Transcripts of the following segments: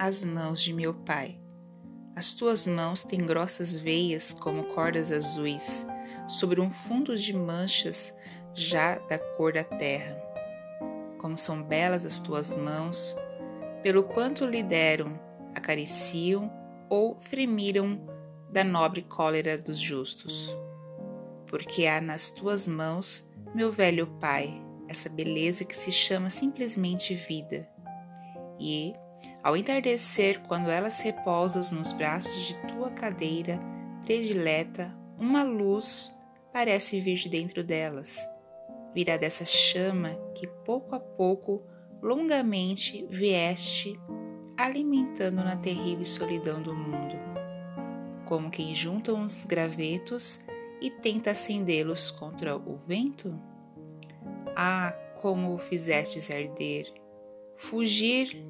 as mãos de meu pai. As tuas mãos têm grossas veias como cordas azuis, sobre um fundo de manchas já da cor da terra. Como são belas as tuas mãos, pelo quanto lhe deram, acariciam ou fremiram da nobre cólera dos justos. Porque há nas tuas mãos, meu velho pai, essa beleza que se chama simplesmente vida. E, ao entardecer, quando elas repousam nos braços de tua cadeira predileta, uma luz parece vir de dentro delas. Virá dessa chama que pouco a pouco, longamente vieste alimentando na terrível solidão do mundo. Como quem junta uns gravetos e tenta acendê-los contra o vento? Ah, como o fizestes arder, fugir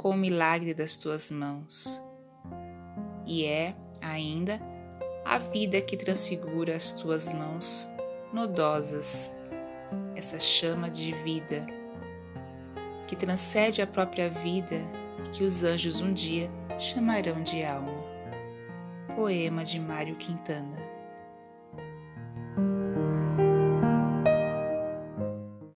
com o milagre das tuas mãos. E é, ainda, a vida que transfigura as tuas mãos nodosas, essa chama de vida que transcende a própria vida que os anjos um dia chamarão de alma. Poema de Mário Quintana